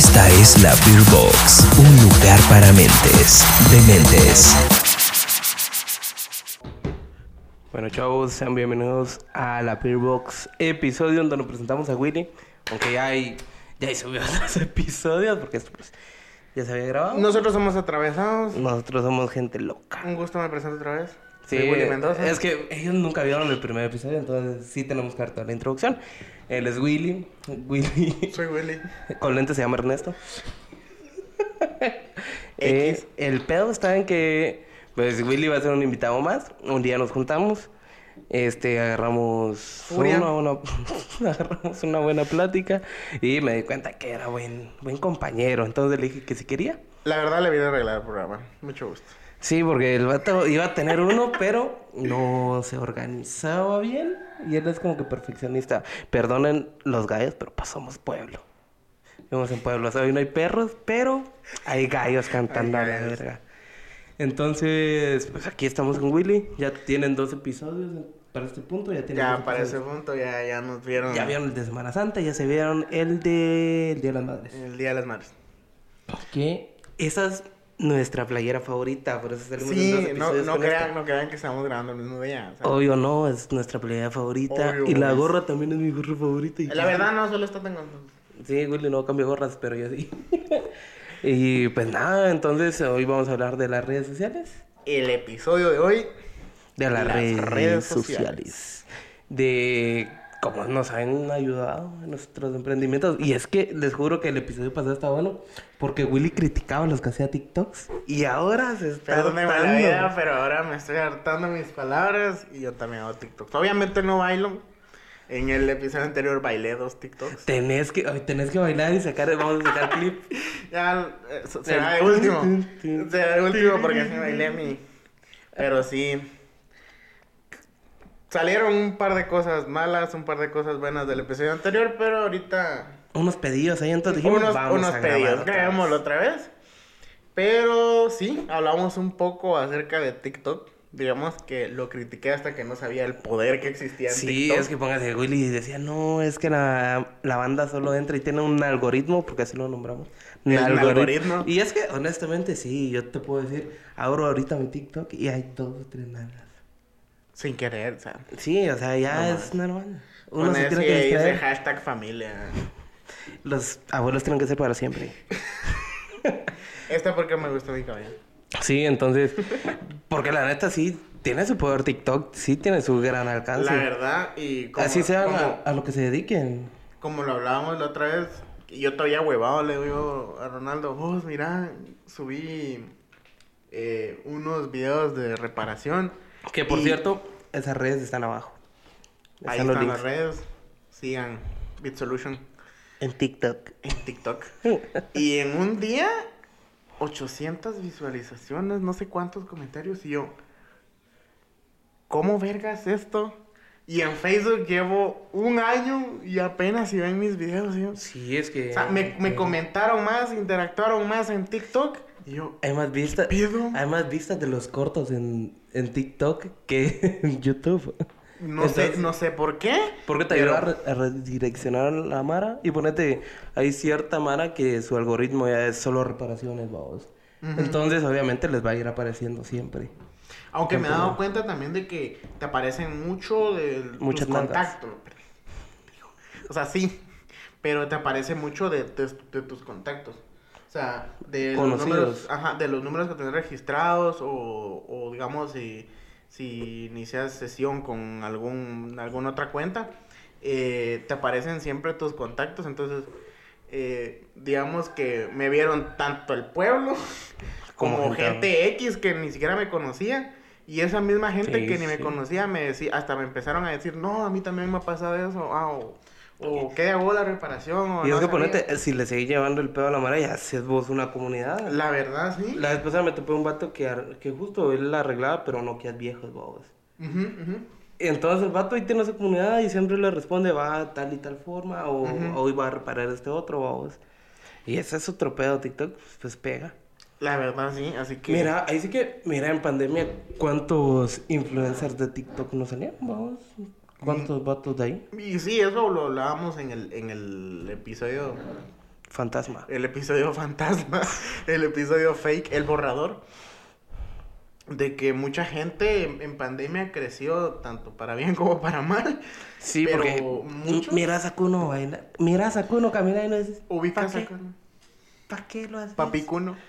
Esta es la Beer Box, un lugar para mentes, dementes. Bueno, chavos, sean bienvenidos a la Beer Box, episodio donde nos presentamos a Willy. Aunque ya hay, ya hay subido otros episodios, porque esto pues, ya se había grabado. Nosotros somos atravesados. Nosotros somos gente loca. Un gusto, me presento otra vez. Sí, Soy Willy Mendoza. es que ellos nunca vieron el primer episodio, entonces sí tenemos que dar toda la introducción. Él es Willy. Willy. Soy Willy. Con lentes se llama Ernesto. Eh, el pedo está en que pues Willy va a ser un invitado más. Un día nos juntamos. Este, agarramos una, una- agarramos una buena plática y me di cuenta que era buen, buen compañero. Entonces le dije que si quería. La verdad le vine a arreglar el programa. Mucho gusto. Sí, porque el vato iba a tener uno, pero no se organizaba bien. Y él es como que perfeccionista. Perdonen los gallos, pero pasamos pueblo. Vivimos en pueblo. O sea, hoy no hay perros, pero hay gallos cantando Hay a la verga. Entonces, pues aquí estamos con Willy. Ya tienen dos episodios para este punto. Ya, tienen Ya para ese episodios. punto ya, ya nos vieron Ya vieron el de Semana Santa, ya se vieron el de, el Día de las Madres. el Día de las Madres. Que esa es nuestra playera favorita, por eso salimos en Sí, dos no, episodios no, con crean, esta. no crean que estamos grabando el mismo día. o sea, Obvio no, es nuestra playera favorita. Obvio, y la es. gorra también es mi gorra favorita. y- La verdad no, solo está tengo... Sí, Willy no cambia gorras, pero yo sí. y pues nada, entonces hoy vamos a hablar de las redes sociales. El episodio de hoy, De las, Las redes, redes sociales. sociales. De cómo nos han ayudado en nuestros emprendimientos. Y es que les juro que el episodio pasado está bueno porque Willy criticaba los que hacía TikToks. Y ahora se está perdóneme la vida, pero ahora me estoy hartando mis palabras y yo también hago TikToks. Obviamente no bailo. En el episodio anterior bailé dos TikToks. Tenés que, tenés que bailar y sacar, vamos a sacar clip. Ya, eh, será de último. Será de último porque así bailé mi. Pero sí. Salieron un par de cosas malas, un par de cosas buenas del episodio anterior, pero ahorita. Unos pedidos ahí, entonces dijimos, Unos, vamos unos a pedidos. Grabémoslo otra vez. Pero sí, hablamos un poco acerca de TikTok. Digamos que lo critiqué hasta que no sabía el poder que existía en Sí, TikTok. es que póngase Willy y decía, no, es que la, la banda solo entra y tiene un algoritmo, porque así lo nombramos. Un algoritmo. Y es que, honestamente, sí, yo te puedo decir, abro ahorita mi TikTok y hay dos tres. Sin querer, o sea. Sí, o sea, ya No es normal. Uno se tiene que distraer. hashtag familia. Los abuelos tienen que ser para siempre. Esta porque me gustó mi cabello. Sí, entonces, porque la neta sí tiene su poder TikTok, sí tiene su gran alcance. La verdad, y como, Así sea como, a, a lo que se dediquen. como lo hablábamos la otra vez, yo todavía huevado le digo a Ronaldo, vos mira, subí eh, unos videos de reparación. Que por y cierto, esas redes están abajo. Ahí Están los están links. las redes. Sigan BitSolution En TikTok. en TikTok. y en un día, 800 visualizaciones, no sé cuántos comentarios. Y yo, ¿cómo vergas esto? Y en Facebook llevo un año y apenas si ven mis videos. y yo, Sí, es que. O sea, me, me comentaron más, interactuaron más en TikTok. Y yo, Hay más vistas. Hay más vistas de los cortos en, en TikTok que en YouTube. no sé, no sé por qué. ¿Por qué te pero- ayuda a, re- a redireccionar a la Mara? Y ponete, hay cierta Mara que su algoritmo ya es solo reparaciones, vamos. Entonces, obviamente, les va a ir apareciendo siempre. Aunque me he dado cuenta también de que te aparecen mucho de nalgas. contactos. O sea, sí. Pero te aparece mucho de, de- de tus contactos. O sea, de los números, ajá, de los números que tienes registrados o, o digamos si, si inicias sesión con algún alguna otra cuenta, eh, te aparecen siempre tus contactos. Entonces, eh, digamos que me vieron tanto el pueblo Como como, gente- X que ni siquiera me conocía. Y esa misma gente Sí, que ni me conocía me decía, hasta me empezaron a decir, no, a mí también me ha pasado eso, ah, o, o ¿qué hago la reparación? O Y es no que sabía". ponete, si le seguís llevando el pedo a la Mara, ya haces vos una comunidad. La verdad, sí. La vez pasada me topé un vato que, que justo él la arreglaba, pero no que vamos. Ujú, ujú. Entonces el vato ahí tiene su comunidad y siempre le responde, va tal y tal forma, o hoy va a reparar este otro, vamos. Y ese es otro pedo TikTok, pues pega. La verdad, sí, así que... Mira, ahí sí que, mira, en pandemia, ¿cuántos influencers de TikTok no salían? Vamos. ¿Cuántos vatos de ahí? Y sí, eso lo hablábamos en el, en el episodio fantasma. el episodio fantasma, el episodio fake, el borrador. De que mucha gente en, en pandemia creció tanto para bien como para mal. Sí, pero porque muchos- mira a Sakuno bailar, mira a Sakuno caminar y no dices, Ubicas ¿para a? Kuno? ¿Para qué lo haces? Papi Kuno.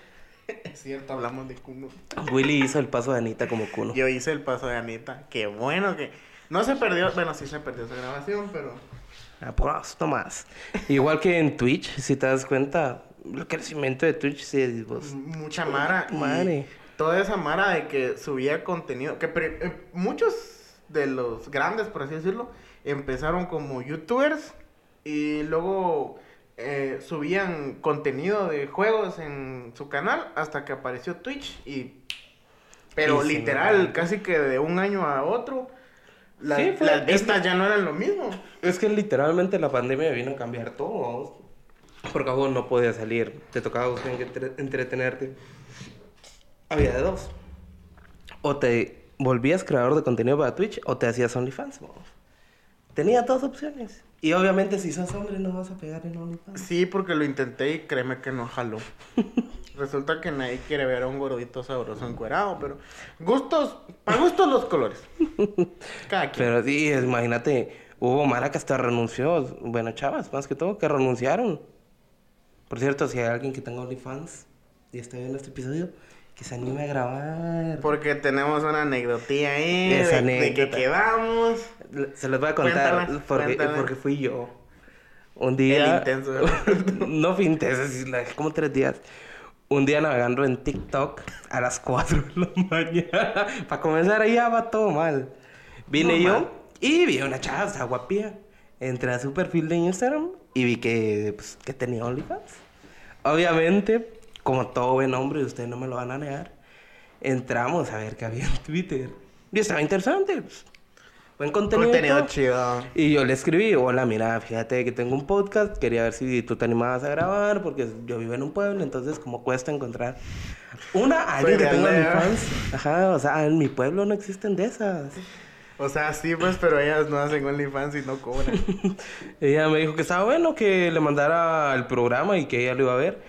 Es cierto, hablamos de Kuno. Willy hizo el paso de Anita como Kuno. Yo hice el paso de Anita. Qué bueno que. No se perdió. Bueno, sí se perdió esa grabación, pero. Apuras, nomás. Igual que en Twitch, si te das cuenta, el crecimiento de Twitch, sí, pues, Mucha Mara. Madre. toda esa Mara de que subía contenido. Que pre- eh, muchos de los grandes, por así decirlo, empezaron como youtubers. Y luego eh, subían contenido de juegos en su canal hasta que apareció Twitch. Y. Pero Y literal, casi que de un año a otro. Las, Sí, fue- es ya no eran lo mismo. Es que literalmente la pandemia vino a cambiar todo. Porque vos no podías salir, te tocaba buscar entre- entretenerte. Había de dos. O te volvías creador de contenido para Twitch o te hacías OnlyFans. vamos. Tenía dos opciones. Y obviamente si sos hombre no vas a pegar en OnlyFans. Sí, porque lo intenté y créeme que no jaló. Resulta que nadie quiere ver a un gordito sabroso encuerado, pero gustos, para gustos los colores. Cada quien. Pero sí, es- imagínate, hubo Mara que hasta renunció. Bueno, chavas, más que todo, que renunciaron. Por cierto, si hay alguien que tenga OnlyFans y está viendo este episodio, que se anime a grabar. Porque tenemos una aneccdotilla ahí Esa de, de que quedamos. Se los voy a contar Cuéntala, porque, cuéntala. porque fui yo. Un día. El intenso. no fue intenso, como tres días. Un día navegando en TikTok a las 4 de la mañana. Para comenzar ya va todo mal. Vine yo y vi a una chava, o sea, guapía. Entré a su perfil de Instagram y vi que, pues, que tenía OnlyFans. Obviamente, como todo buen hombre, ustedes no me lo van a negar, entramos a ver qué había en Twitter. Y estaba interesante. pues, buen contenido. y Contenido chido. Y yo le escribí, hola, mira, fíjate que tengo un podcast, quería ver si tú te animabas a grabar, porque yo vivo en un pueblo, entonces como cuesta encontrar una, alguien que tenga. OnlyFans. Ajá, o sea, en mi pueblo no existen de esas. O sea, sí, pues, pero ellas no hacen OnlyFans y no cobran. Ella me dijo que estaba bueno que le mandara el programa y que ella lo iba a ver.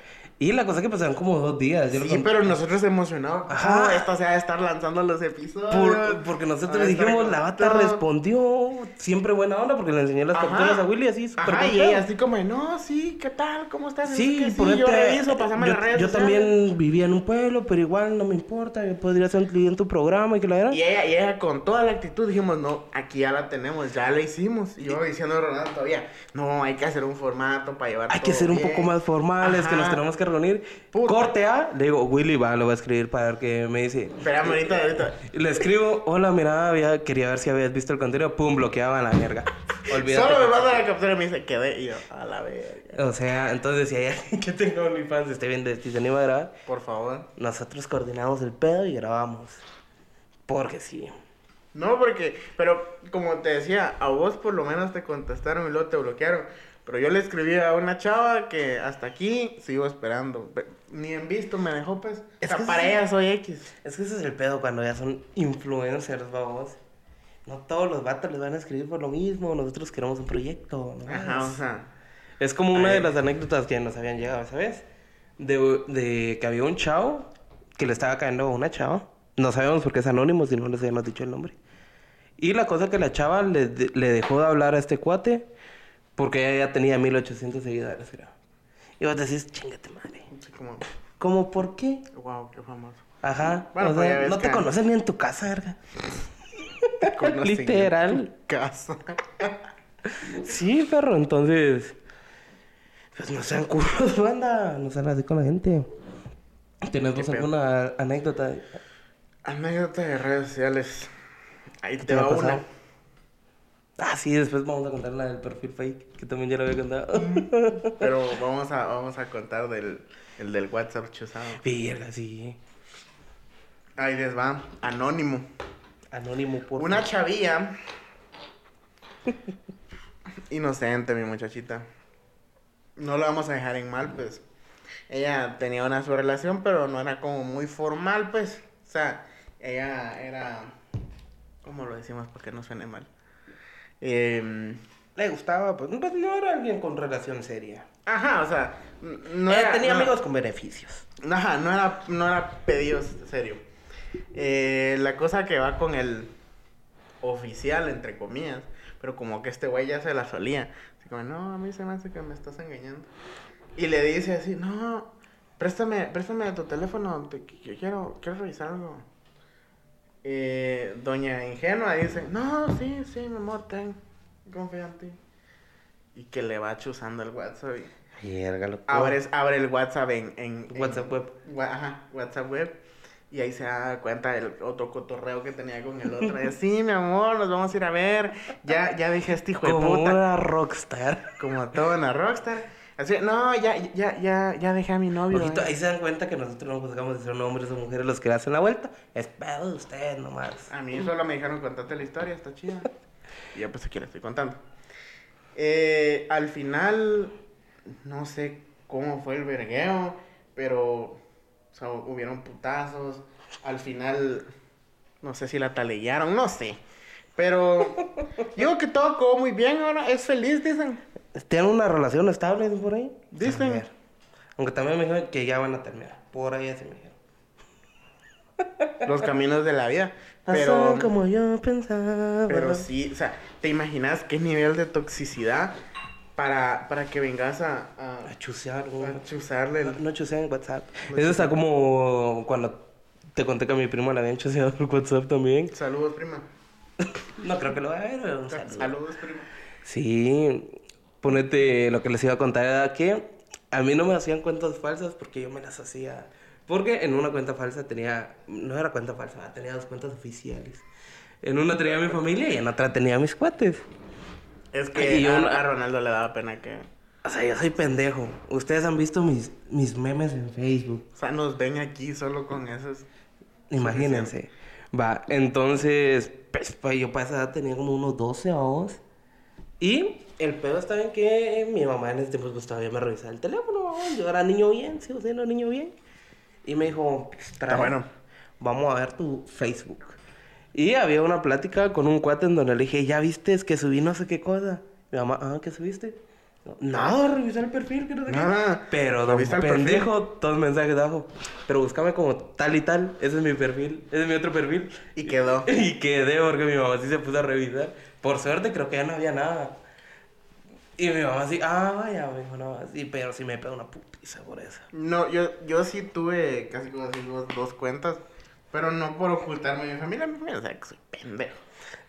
Y la cosa es que pasaron como dos días. Yo Sí, pero nosotros emocionados. Ajá. Ajá. Esto se va a estar lanzando los episodios. Por- porque nosotros estar dijimos, la bata respondió siempre buena onda porque le enseñé las Ajá. capturas a Willy así súper Ajá, y ella así como, no, sí, ¿qué tal? ¿Cómo estás? Sí, que por sí, yo neta, reviso, pasame yo, las redes yo sociales. también vivía en un pueblo, pero igual no me importa, yo podría ser un cliente en tu programa y que la era. Y ella, y ella con toda la actitud dijimos, no, aquí ya la tenemos, ya la hicimos. Y yo diciendo a Ronaldo todavía, no, hay que hacer un formato para llevar Hay que ser un bien". poco más formales, que nos tenemos que reunir. Puta. Corte A, le digo, Willy va, lo voy a escribir para ver qué me dice. Espérame ahorita, ahorita. Le escribo, hola, mira, había- quería ver si habías visto el contenido, pum, bloqueaba la verga. Olvídate. Solo me manda la captura y me dice, quedé. Y yo, a la verga. O sea, entonces si hay alguien que tenga OnlyFans, esté viendo esto y se anima a grabar, Por favor. nosotros coordinamos el pedo y grabamos. Porque sí. No, porque, pero como te decía, a vos por lo menos te contestaron y luego te bloquearon. Pero yo le escribí a una chava que hasta aquí sigo esperando. Pe- Ni en visto me dejó, pues. Es o sea, que para ella soy X. Es que ese es el pedo cuando ya son influencers, babos. No todos los vatos les van a escribir por lo mismo. Nosotros queremos un proyecto. ¿no? Ajá, o sea. Es como una de las anécdotas que nos habían llegado, ¿sabes? De, de que había un chavo que le estaba cayendo a una chava. No sabemos por qué es anónimo, si no les habíamos dicho el nombre. Y la cosa que la chava le, le dejó de hablar a este cuate porque ella ya tenía 1800 seguidores, creo. Y vos decís, chingate madre. Como, ¿Cómo por qué? wow, qué famoso. Ajá. Bueno, o sea, no te conocen ni en tu casa, verga. Te conocen en Literal. tu Casa. Sí, perro, entonces. Pues no sean culos, banda. No sean así con la gente. ¿Tienes vos alguna anécdota? Anécdota de redes sociales. Ahí ¿Qué te va una. Ah, sí, después vamos a contar la del perfil fake, que también ya lo había contado. Pero vamos a, vamos a contar del, el del WhatsApp chuzado. Verga, sí. Ahí les va. Anónimo. Anónimo, por Una chavilla. Inocente, mi muchachita. No la vamos a dejar en mal, pues. Ella tenía una su relación, pero no era como muy formal, pues. O sea, ella era. ¿Cómo lo decimos para que no suene mal? Em, le gustaba, pues, pues no era alguien con relación seria. Ajá, o sea, no Eh, era- tenía no- amigos con beneficios. Ajá, no era, no era pedidos serio. Eh, la cosa que va con el oficial, entre comillas, pero como que este güey ya se la solía. Así como, no, a mí se me hace que me estás engañando. Y le dice así, no, préstame, préstame tu teléfono, te, que- quiero, quiero revisar algo. Eh, doña Ingenua dice, no, sí, sí, mi amor, ten, confío en ti. Y que le va chuzando el WhatsApp y... Mierda, loco. Abres, abre el WhatsApp en, en- en- WhatsApp web. Ajá, WhatsApp web. Y ahí se da cuenta del otro cotorreo que tenía con el otro. Y, sí, mi amor, nos vamos a ir a ver. Ya, ya dije este hijo de Como puta. una rockstar. Como toda una rockstar. Así, no, ya, ya, ya, ya dejé a mi novio. Ojito, eh. ahí se dan cuenta que nosotros no buscamos si son hombres o mujeres los que le hacen la vuelta. Es pedo de ustedes nomás. A mí solo me dijeron contate la historia, está chida. Y ya pues aquí la estoy contando. Eh, al final, no sé cómo fue el vergueo, pero o sea, hubieron putazos. Al final, no sé si la talellaron, no sé. Pero digo que todo quedó muy bien ahora, es feliz, dicen. ¿Tienen una relación estable por ahí? Dicen. Aunque también me dijeron que ya van a terminar. Por ahí así me dijeron. Los caminos de la vida. Pero Pero, como yo pensaba. pero sí, o sea, ¿te imaginas qué nivel de toxicidad para, para que vengas a, a, A chusear, güey. a chuzarle el... No, no chusean en WhatsApp. No Eso está como cuando te conté que a mi primo le habían chuseado por WhatsApp también. Saludos, prima. No creo que lo vaya a ver, pero. Saludos, prima. Sí, ponete lo que les iba a contar era que a mí no me hacían cuentas falsas porque yo me las hacía. Porque en una cuenta falsa tenía, no era cuenta falsa, tenía dos cuentas oficiales. En una tenía mi familia y en otra tenía mis cuates. Es que Y yo a, a Ronaldo le daba pena que... O sea, yo soy pendejo. Ustedes han visto mis, mis memes en Facebook. O sea, nos ven aquí solo con esos... Imagínense. Va, entonces, pues, pues, yo para esa edad tenía como unos 12 años. Y el pedo estaba en que mi mamá en ese tiempo pues todavía me revisaba el teléfono. ¿no? Yo era niño bien, sigo siendo niño bien. Y me dijo, trae, bueno. vamos a ver tu Facebook. Y había una plática con un cuate en donde le dije, ¿ya viste es que subí no sé qué cosa? Mi mamá, ah, ¿qué subiste? No, Nada, revisar el perfil, que no sé qué. Nada. Pero, don pendejo, todos mensajes abajo. Pero búscame como tal y tal. Ese es mi perfil. Ese es mi otro perfil. Y quedó. Y quedé porque mi mamá sí se puso a revisar. Por suerte creo que ya no había nada. Y mi mamá así, ah, vaya, me dijo, no, sí, pero sí me pegó una putiza por eso. No, yo, yo sí tuve casi como así dos, dos cuentas, pero no por ocultarme mi familia, mi familia sabe que soy pendejo.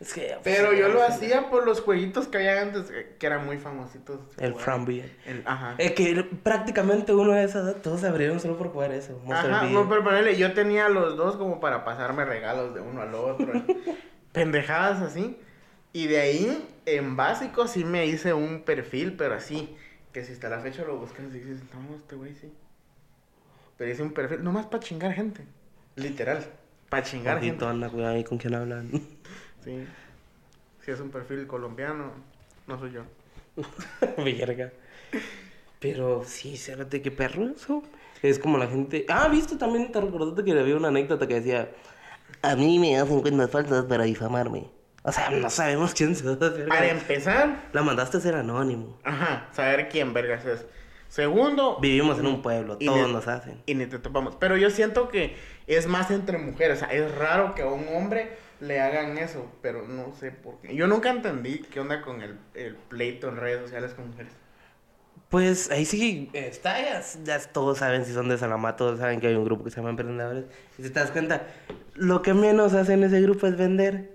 Es que, Pero pues, yo lo hacía por los jueguitos que había antes, que eran muy famositos. El Jugar. Frambi. El, ajá. Es que prácticamente uno de edad, todos se abrieron solo por jugar eso. Ajá, no, pero ponele, yo tenía los dos como para pasarme regalos de uno al otro. pendejadas así. Y de ahí, en básico, sí me hice un perfil, pero así. Que si hasta la fecha lo buscas y dices, no, este güey sí. Pero hice un perfil, nomás para chingar gente. Literal. Para chingar gente. Anda, cuidado ahí con quién hablan. Sí. Si es un perfil colombiano, no soy yo. Verga. Pero sí, cérate, qué perro eso. Es como la gente. Ah, viste también, te recordaste que había una anécdota que decía: A mí me hacen cuentas falsas para difamarme. O sea, no sabemos quién se Para empezar, La mandaste a ser anónimo. ajá, saber quién vergas es. Segundo, Vivimos en un pueblo, Y todos nos hacen. y ni te topamos. Pero yo siento que es más entre mujeres. O sea, es raro que a un hombre le hagan eso, pero no sé por qué. Yo nunca entendí qué onda con el, el pleito en redes sociales con mujeres. Pues ahí sí está, ya, ya todos saben si son de Salamá, todos saben que hay un grupo que se llama Emprendedores. Y si te das cuenta, lo que menos hacen ese grupo es vender.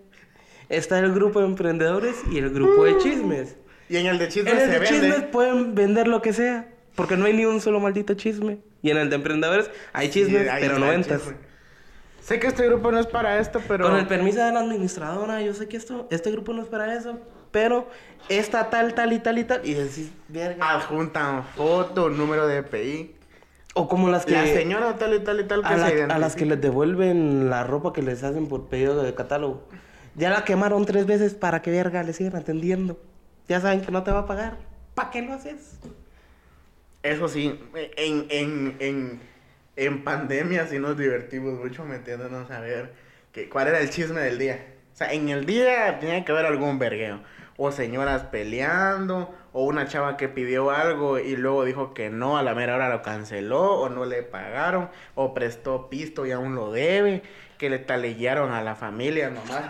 Está el grupo de emprendedores y el grupo de chismes. Y en el de chismes En el se de vende. chismes pueden vender lo que sea, porque no hay ni un solo maldito chisme. Y en el de emprendedores hay chismes, Sí, ahí pero está no el ventas. chisme. Sé que este grupo no es para esto, pero... Con el permiso de la administradora, yo sé que esto, este grupo no es para eso, pero esta tal, tal y tal y tal. Y decís, verga. Adjuntan foto, número de EPI. O como las que... La señora tal y tal y tal que a, la- se a las identifica. que les devuelven la ropa que les hacen por pedido de catálogo. Ya la quemaron tres veces para que verga le sigan atendiendo. Ya saben que no te va a pagar. ¿Para qué lo haces? Eso sí, en, en, en, en pandemia sí nos divertimos mucho metiéndonos a ver que, cuál era el chisme del día. O sea, en el día tenía que haber algún vergueo. o señoras peleando, o una chava que pidió algo y luego dijo que no, a la mera hora lo canceló, o no le pagaron, o prestó pisto y aún lo debe, que le talellaron a la familia nomás.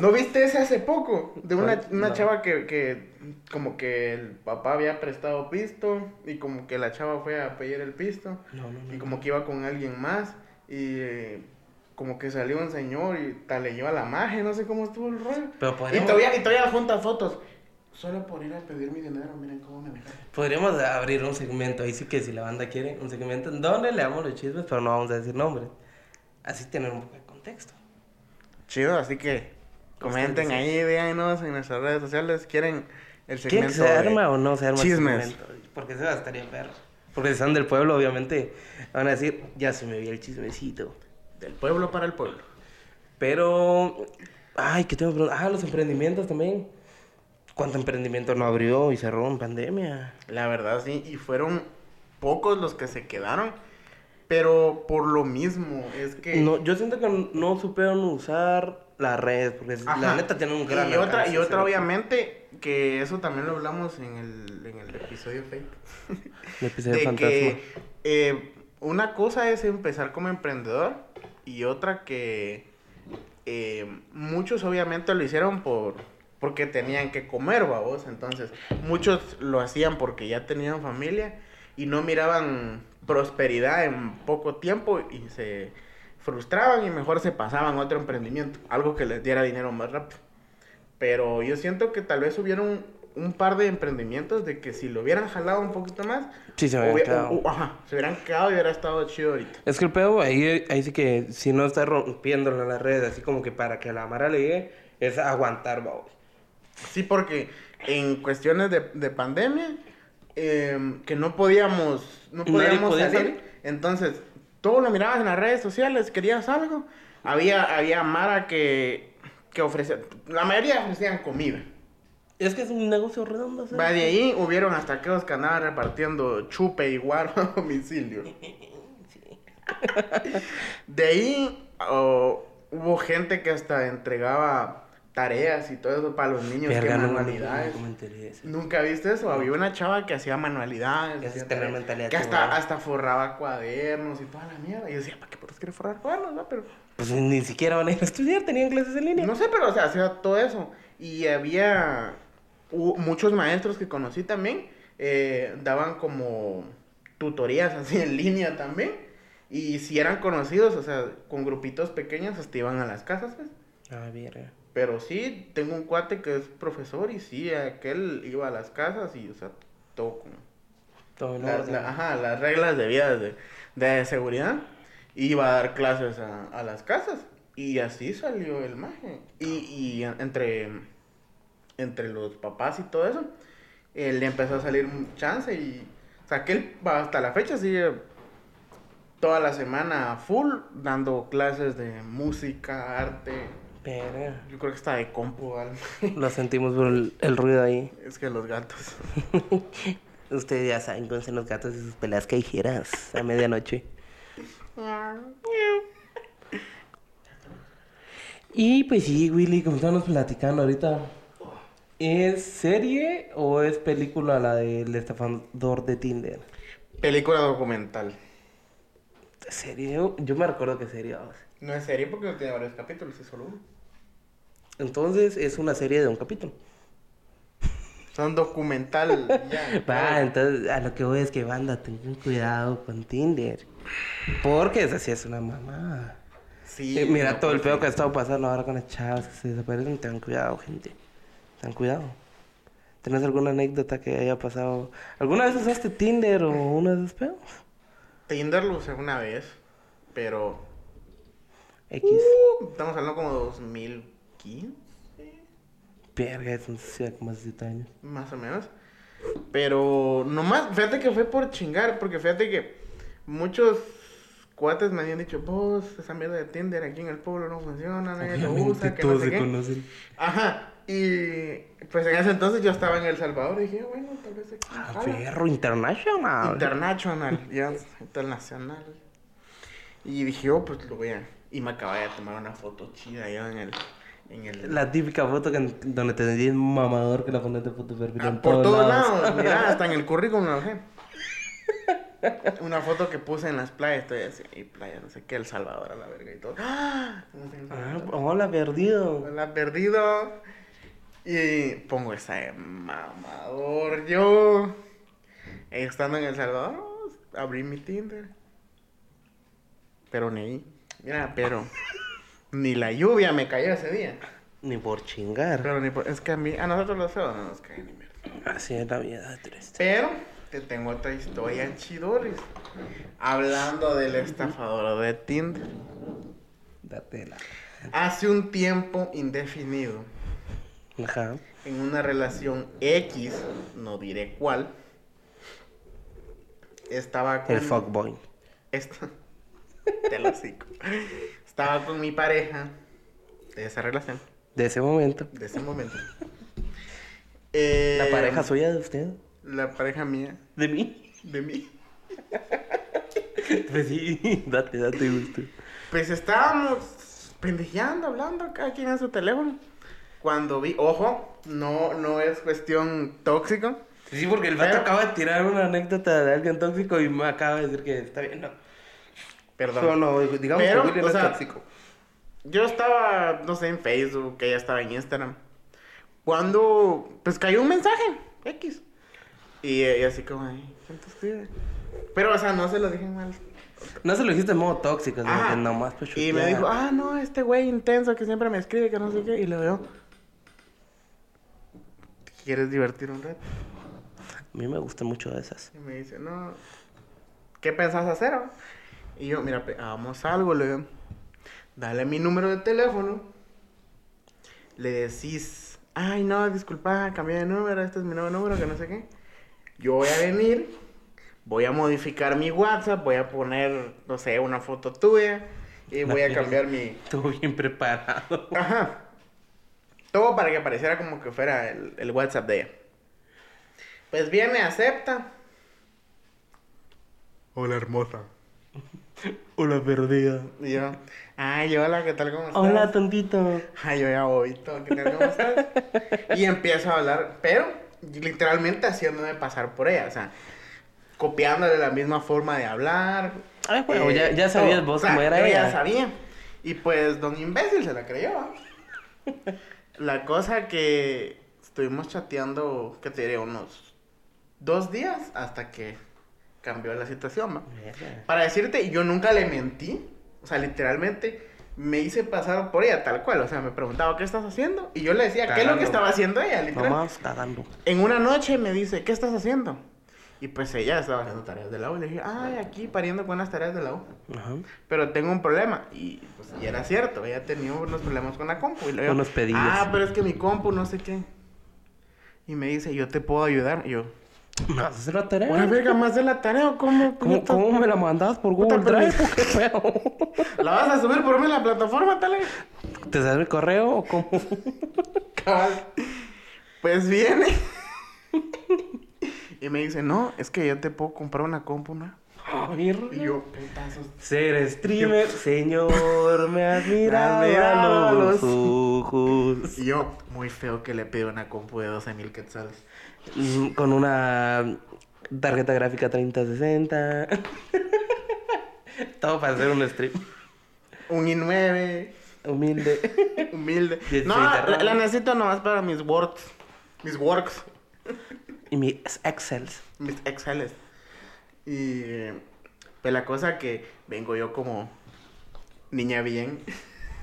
¿No viste ese hace poco? De una, una No. chava que, que como que el papá había prestado pisto y como que la chava fue a pedir el pisto No, no, no. y como que iba con alguien más y eh, como que salió un señor y taleyó a la magia, no sé cómo estuvo el rollo. Pero Y podríamos, todavía, y todavía junta fotos. Solo por ir a pedir mi dinero, miren cómo me dejaron. podríamos abrir un segmento. Ahí sí que si la banda quiere, un segmento en donde le damos los chismes, pero no vamos a decir nombres. Así tener un poco de contexto. Chido, así que comenten ahí, díganos en nuestras redes sociales, ¿quieren el ¿Quién segmento se de arma o no se arma el chismes? segmento? Porque se va a estar bien perro. Porque si son del pueblo, obviamente, van a decir, ya se me vio el chismecito. Del pueblo para el pueblo. Pero, ay, ¿qué tengo que preguntar? Ah, los emprendimientos también. ¿Cuánto emprendimiento no abrió y cerró en pandemia? La verdad, sí, y fueron pocos los que se quedaron, pero por lo mismo, es que... No, yo siento que no supieron usar las redes, porque la neta tiene un gran Y otra, alcance, y otra obviamente, que eso también lo hablamos en el, en el episodio fake. El episodio de fantasma. que eh, una cosa es empezar como emprendedor y otra que eh, muchos obviamente lo hicieron por porque tenían que comer, babos. Entonces, muchos lo hacían porque ya tenían familia y no miraban prosperidad en poco tiempo y se frustraban y mejor se pasaban a otro emprendimiento, algo que les diera dinero más rápido. Pero yo siento que tal vez hubieron un par de emprendimientos de que si lo hubieran jalado un poquito más, Sí, se me había Hubiera- quedado. u- u- ajá, se hubieran quedado y hubiera estado chido ahorita. Es que el pedo, ahí, ahí sí que si no está rompiéndolo en las redes, así como que para que la Mara le llegue, es aguantar, vamos. Sí, porque en cuestiones de, de pandemia, em, que no podíamos, no podíamos podía salir, salir. entonces todo lo mirabas en las redes sociales, querías algo, había, había Mara que, que ofrecía, la mayoría ofrecían comida. Es que es un negocio redondo, ¿sabes? Va de ahí hubieron hasta aquellos que andaban repartiendo chupe y guaro a domicilio. De ahí oh, hubo gente que hasta entregaba tareas y todo eso para los niños, Verga, manualidades. no. ¿Nunca viste eso? Había una chava que hacía manualidades. Que hacía tareas, mentalidad Que hasta, hasta forraba cuadernos y toda la mierda. Y yo decía, ¿para qué puedes querer forrar cuadernos? no? Pero, Pues ni siquiera van a ir a estudiar, tenían clases en línea. no sé, pero o sea, hacía todo eso. Y había muchos maestros que conocí también. eh, daban como tutorías así en línea también. Y si eran conocidos, o sea, con grupitos pequeños, hasta iban a las casas, pues. Ah, verga. Pero sí, tengo un cuate que es profesor y sí, aquel iba a las casas y, o sea, todo con Todo la- la- ajá, las reglas de vida de, de seguridad. Iba a dar clases a, a las casas. Y así salió el maje. Y, y entre, entre los papás y todo eso, eh, le empezó a salir chance y... O sea, que él hasta la fecha sigue toda la semana full dando clases de música, arte. Verga. Yo creo que está de compu, algo. Lo sentimos por el, el ruido ahí. Es que los gatos. Ustedes ya saben cómo son los gatos y sus peleas callejeras a medianoche. Y pues sí, Willy, como estábamos platicando ahorita, ¿es serie o es película la del estafador de Tinder? Película documental. ¿Serie? Yo, me recuerdo que vamos. No es serie porque no tiene varios capítulos, es solo uno. Entonces es una serie de un capítulo. Son documental. ya. Va, entonces a lo que voy es que banda, tengan cuidado con Tinder. Porque esa sí es una mamá. Sí. Eh, mira no, todo el pues, pedo que ha estado pasando ahora con las chavas que se desaparecen. Tengan cuidado, gente. Tengan cuidado. ¿Tienes alguna anécdota que haya pasado? ¿Alguna vez usaste Tinder o uno de esos pedos? Tinder lo usé una vez, pero. X. uh, estamos hablando como 2015, Verga, es un ciudad como hace 7 años. más o menos. Pero nomás, fíjate que fue por chingar, porque fíjate que muchos cuates me habían dicho, vos, esa mierda de Tinder aquí en el pueblo no funciona, nadie lo usa, que no sé qué. conocen. Ajá, y pues en ese entonces yo estaba en El Salvador y dije, bueno, tal vez aquí. Ah, jala". perro, international. International, ya, internacional. Y dije, oh, pues lo voy a... Y me acababa de tomar una foto chida allá en el... En el... La típica foto que, donde te sentís mamador que la pones de foto perfil Ah, en por todos lados. lados, mira, hasta en el currículum lo dejé. Una foto que puse en las playas, estoy así, y playa, no sé qué, El Salvador a la verga y todo. ¡Ah! No Ah, hola, perdido. La perdido. Y pongo esa de mamador. Yo, estando en El Salvador, abrí mi Tinder. Pero ni, mira, pero ni la lluvia me cayó ese día. Ni por chingar. Pero ni por- es que a mí, a nosotros los feos no nos cae ni mierda. Así es la vida triste. Pero te tengo otra historia chidores. Hablando del estafador de Tinder. Datela. Hace un tiempo indefinido, Ajá. en una relación X, no diré cuál, estaba con... El fuckboy. Esto... Te lo hocico. Estaba con mi pareja de esa relación, De ese momento. de ese momento. Eh, ¿La pareja suya de usted? La pareja mía, ¿De mí? de mí. Pues sí, date, date gusto. Pues estábamos pendejeando, hablando, cada quien en su teléfono. Cuando vi, ojo, no, no es cuestión tóxico. Sí, porque el vato Pero- acaba de tirar una anécdota de alguien tóxico y me acaba de decir que está bien, no. Perdón. No, no, digamos Pero, que Willy no o es sea, tóxico. Yo estaba, no sé, en Facebook, ella estaba en Instagram. Cuando, pues cayó un mensaje, X. Y ella así como, ay. Pero, o sea, no se lo dije mal. No se lo dijiste en modo tóxico, sino que nomás pues Y me dijo, ah, no, este güey intenso que siempre me escribe, que no sé qué. Y le veo, ¿quieres divertir un rato? A mí me gustan mucho de esas. Y me dice, no, ¿qué pensás hacer? oh?" Y yo, mira, hagamos algo, le digo, dale mi número de teléfono, le decís, ay, no, disculpa, cambié de número, este es mi nuevo número, que no sé qué. Yo voy a venir, voy a modificar mi WhatsApp, voy a poner, no sé, una foto tuya, y La voy a cambiar mi... Estuvo bien preparado. Ajá. Todo para que pareciera como que fuera el, el WhatsApp de ella. Pues viene, acepta. Hola, hermosa. Hola, perdida. Y yo, ay, hola, ¿qué tal? ¿Cómo estás? Hola, tontito. Ay, yo ya voy, todo, ¿qué tal? ¿Cómo estás? y empiezo a hablar, pero literalmente haciéndome pasar por ella, o sea, copiándole la misma forma de hablar. eh, Ay, bueno, ya- ya sabías todo. vos O sea, cómo era yo ella. ya sabía. Y pues, don imbécil se la creyó. la cosa que estuvimos chateando, ¿qué te diré? Unos dos días hasta que cambió la situación, ¿va? Para decirte, yo nunca le mentí. O sea, literalmente me hice pasar por ella tal cual. O sea, me preguntaba, ¿qué estás haciendo? Y yo le decía, ¿qué es lo que estaba haciendo ella? Literal. Nomás cagando. En una noche me dice, ¿qué estás haciendo? Y pues ella estaba haciendo tareas de la U. Y le dije, ay, aquí pariendo con las tareas de la U. Ajá. Pero tengo un problema. Y pues y era cierto, ella tenía unos problemas con la compu. Y Unos pedillos. Ah, pero es que mi compu no sé qué. Y me dice, yo te puedo ayudar. Y yo, ¿Me vas a hacer la tarea? una verga más de la tarea o cómo? ¿Cómo, me la mandas por Google Drive? me- ¿O ¿Qué pedo? ¿La vas a subir por mí en la plataforma, tal? ¿Te sale el correo o cómo? Pues viene. y me dice, no, es que yo te puedo comprar una compu, ¿no? Y yo, putazos. Ser streamer, señor, me mirado a los- ojos. Y yo, muy feo que le pido una compu de 12 mil quetzales. Con una tarjeta gráfica 3060. Todo para hacer un stream. Un i9, Humilde. humilde. 16 No, la, necesito nomás para mis works. Mis works. Y mi Excel. Mis exceles. Y pues la cosa que vengo yo como niña bien.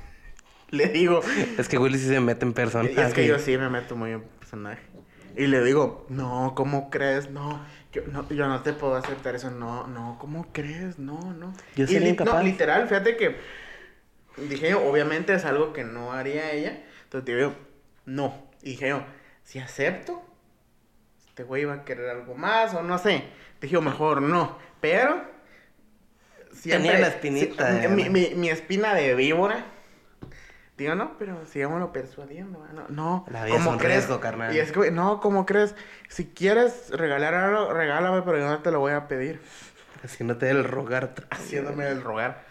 le digo, Es que Willy sí se mete en persona. Y es que yo sí me meto muy en personaje. Y le digo, no, ¿cómo crees? No, yo no, yo no te puedo aceptar eso. No, no, ¿cómo crees? No, no. Yo sería li- incapaz. No, literal, fíjate que dije yo, obviamente es algo que no haría ella. Entonces digo yo, no. Y dije yo, si acepto, este güey va a querer algo más o no sé. Dije yo, mejor no. Pero... Tenía la espinita mi, mi, mi espina de víbora. Digo, no, pero sigámoslo persuadiendo. No, no. La vida es ¿cómo un crees? riesgo, carnal. Y es que, no, ¿cómo crees? Si quieres regalar algo, regálame, pero yo no te lo voy a pedir. Haciéndote el rogar. Haciéndome el rogar.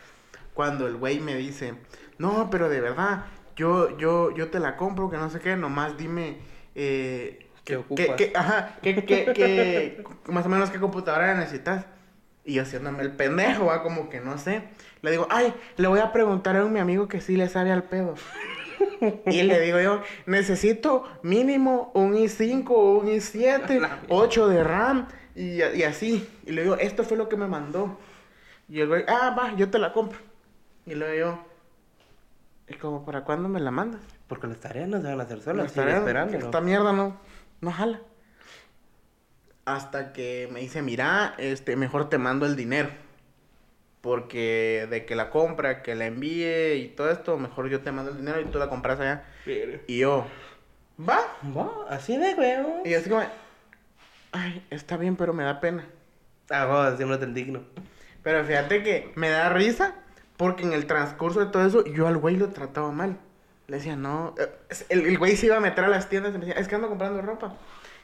Cuando el güey me dice, no, pero de verdad, yo, yo, yo te la compro, que no sé qué, nomás dime, eh, ¿Qué ocupas? que- que- ajá, que, que, que, más o menos qué computadora necesitas. Y yo haciéndome el pendejo, va, como que no sé. Le digo, ay, le voy a preguntar a un mi amigo que sí le sabe al pedo. Y le digo yo, necesito mínimo un i5 o un i7, 8 de RAM y, y así. Y le digo, esto fue lo que me mandó. Y el güey, ah, va, yo te la compro. Y luego yo, ¿y como para cuándo me la mandas? Porque las tareas no se van a hacer solas. Sigue esperando. esta mierda no, no jala. Hasta que me dice, mira, este, mejor te mando el dinero. Porque de que la compra, que la envíe y todo esto, mejor yo te mando el dinero y tú la compras allá. Y yo, va. Va, así de huevo. Y así como, ay, está bien, pero me da pena. Ah, joder, siempre te digno. Pero fíjate que me da risa porque en el transcurso de todo eso yo al güey lo trataba mal. Le decía, no, eh, el, el güey se iba a meter a las tiendas y me decía, es que ando comprando ropa.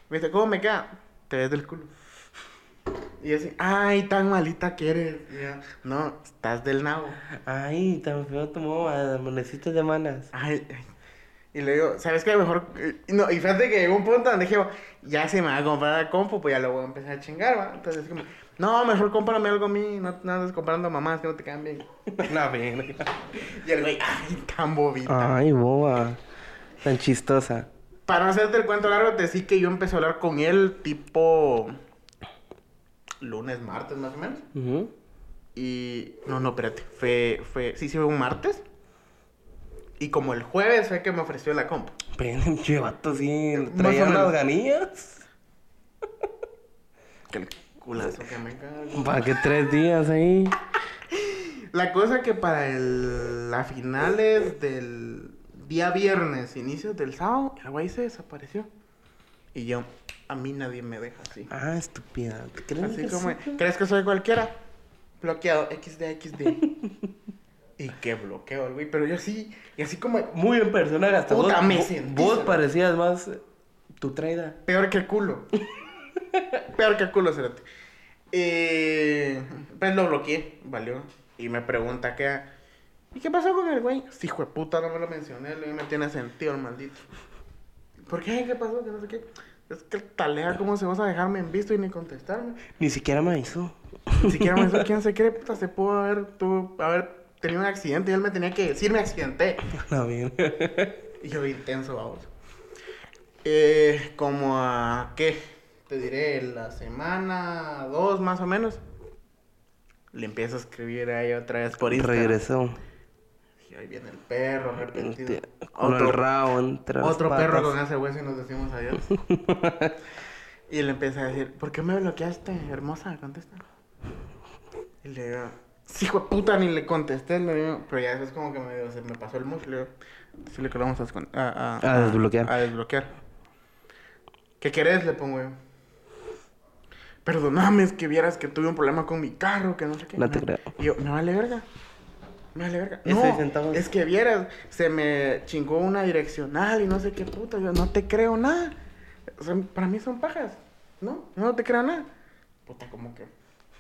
Me dice, ¿cómo me queda? Te ves del culo. Y así, ay, tan malita que eres. Y yo, no, estás del nabo. Ay, tan feo tu moda, necesitas de manas. Ay, ay. Y le digo, ¿sabes qué? Mejor. eh, No, y fíjate que llegó un punto donde dije, ya se me va a comprar la compu, pues ya lo voy a empezar a chingar, ¿va? Entonces, como, no, mejor cómprame algo a mí, no, no andes comprando a mamás que no te quedan bien. No, bien. Y el güey, ay, tan bobita. Ay, boba. Tan chistosa. Para no hacerte el cuento largo, te decía que yo empecé a hablar con él tipo. Lunes, martes más o menos. Y. No, no, espérate. Fue. fue sí, sí, fue un martes. Y como el jueves fue que me ofreció la compu. Pinche vato, sí. Traía unas ganillas. Que el culazo que me cago. ¿Para qué tres días ahí? La cosa que para el, a finales del día viernes, inicios del sábado, el güey se desapareció. Y yo, a mí nadie me deja así. Ah, estúpida. ¿Te crees Así que como, sí? ¿crees que soy cualquiera? Bloqueado, XD, XD. y qué bloqueo el güey, pero yo sí, y así como, Muy en persona, hasta Puta, vos, me sentí, vos parecías más eh, tu traida. peor que el culo. peor que el culo, cerote. Eh, pues lo bloqueé, valió. Y me pregunta qué. ¿Y qué pasó con el güey? Sí, hijo de puta, no me lo mencioné, le me tiene sentido el maldito. ¿Por qué? ¿Qué pasó? Que no sé qué. Es que el talea, ¿cómo se vas a dejarme en visto y ni contestarme? Ni siquiera me avisó. Ni siquiera me dijo quién se cree, puta, se pudo haber, tuvo, haber tenido un accidente y él me tenía que decir, me accidenté. No, bien. Y yo intenso, vamos. Eh, como a, ¿qué? Te diré, la semana, dos más o menos. Le empiezo a escribir a ella otra vez por Instagram. Regresó. Y ahí viene el perro, arrepentido. Con el Otro, rabo entre las otro perro con ese hueso y nos decimos adiós. y le empieza a decir, ¿por qué me bloqueaste, hermosa? Contesta. Y le digo, sí, hijo de puta, ni le contesté. Le digo, pero ya es como que me, se me pasó el mucho. Le digo, sí, le vamos a, escon- a, a, A desbloquear. A desbloquear. ¿Qué querés? Le pongo yo. Perdóname, es que vieras que tuve un problema con mi carro, que no sé qué. No te creo. Y yo, me vale verga. Me vale verga. No, es que vieras, se me chingó una direccional y no sé qué puta. Yo no te creo nada. O sea, para mí son pajas. No, no te creo nada. Puta, como que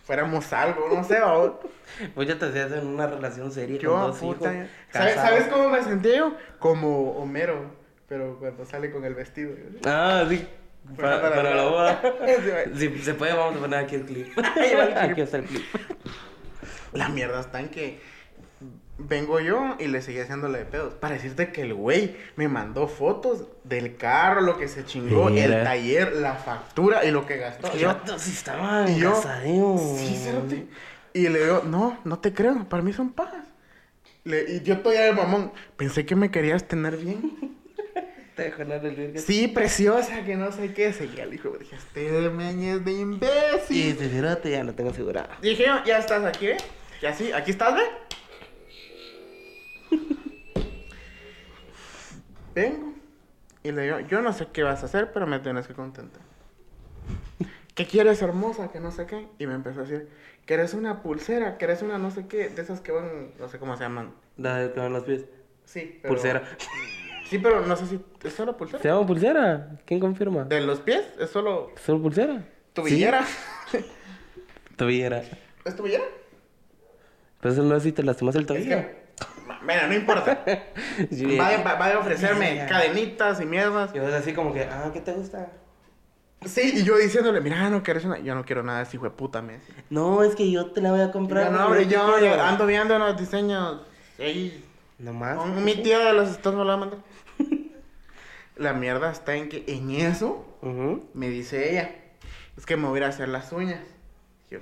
fuéramos algo, no sé, o Pues ya te hacías en una relación seria yo, con dos puta. hijos. ¿Sabes, casados. ¿Sabes cómo me sentí yo? Como Homero, pero cuando sale con el vestido. Ah, sí. Para, Para- para la boda. Si se puede, vamos a poner aquí el clip. Aquí está el clip. La mierda está en que vengo yo y le seguí haciéndole de pedos. Para decirte que el güey me mandó fotos del carro, lo que se chingó, Mira. el taller, la factura y lo que gastó. Y yo, Yo sí estaba y yo, sí. Y le digo, no, no te creo, para mí son pajas. Le- y yo todavía de mamón, pensé que me querías tener bien. Te el. Sí, preciosa, que no sé qué. Seguía el hijo, dije, este meñez de Y imbécil. te fíjate, ya no tengo asegurada. Dije ya estás aquí, ¿eh? Ya sí, aquí estás, ¿ve? Vengo y le digo, yo no sé qué vas a hacer, pero me tienes que contentar. ¿Qué quieres, hermosa? Que no sé qué. Y me empezó a decir, que eres una pulsera, que eres una no sé qué, de esas que van, no sé cómo se llaman. La de que van los pies. Sí, pero... Pulsera. Sí, pero no sé si es solo pulsera. ¿Se llama pulsera? ¿Quién confirma? De los pies es solo ¿Solo pulsera? tobillera. Tobillera. ¿Es tobillera? Pero eso no es si te lastimas el Es tobillo. que Bueno, no importa. Sí. Va, va- va a ofrecerme cadenitas y mierdas. Y vos así como que, ah, ¿qué te gusta? Sí, y yo diciéndole, mira, no quieres una. Yo no quiero nada de ese hijo de puta, me decía. No, es que yo te la voy a comprar. No, hombre, yo, quiero". yo ando viendo los diseños. Ahí. Nomás. Un- Mi tío de los estados me lo mandar. La mierda está en que en eso me dice ella, es que me voy a ir a hacer las uñas. Yo,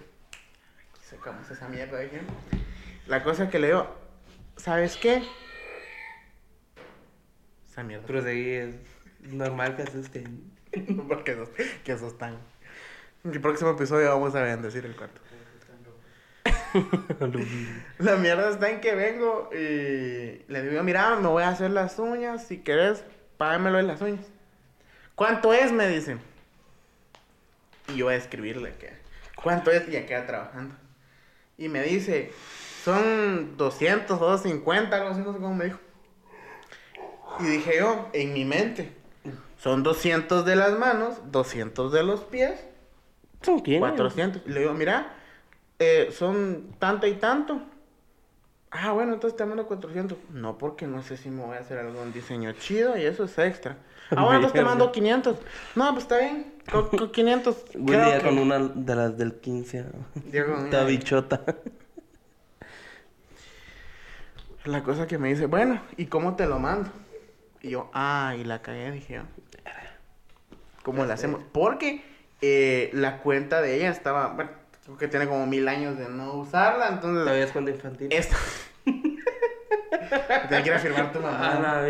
sacamos esa mierda, dije. La cosa que le digo, ¿sabes qué? Esa mierda. Pero sí, es normal que asusten. Porque esos, que esos están. En el próximo episodio vamos a bendecir el cuarto. La mierda está en que vengo y le digo, mira, me voy a hacer las uñas, si querés, págamelo en las uñas. ¿Cuánto es? Me dice. Y yo voy a escribirle que, ¿cuánto es? Y ya queda trabajando. Y me dice, son 200 o 250, algo así, no sé cómo me dijo. Y dije yo, en mi mente, son 200 de las manos, 200 de los pies, ¿Son quién? 400. Y le digo, mira, eh, son tanto y tanto. Ah, bueno, entonces te mando 400. No, porque no sé si me voy a hacer algún diseño chido y eso es extra. Ah, bueno, entonces te mando 500. No, pues está bien. Con, con 500. Buen creo día que- con una de las del 15. Llego con Esta una- bichota. La cosa que me dice, bueno, ¿y cómo te lo mando? Y yo, ah, y la cagué, dije yo. ¿Cómo la hacemos? Porque eh, la cuenta de ella estaba, bueno, creo que tiene como mil años de no usarla, entonces... Todavía es cuenta infantil. Esta. Te quiere firmar tu mamá.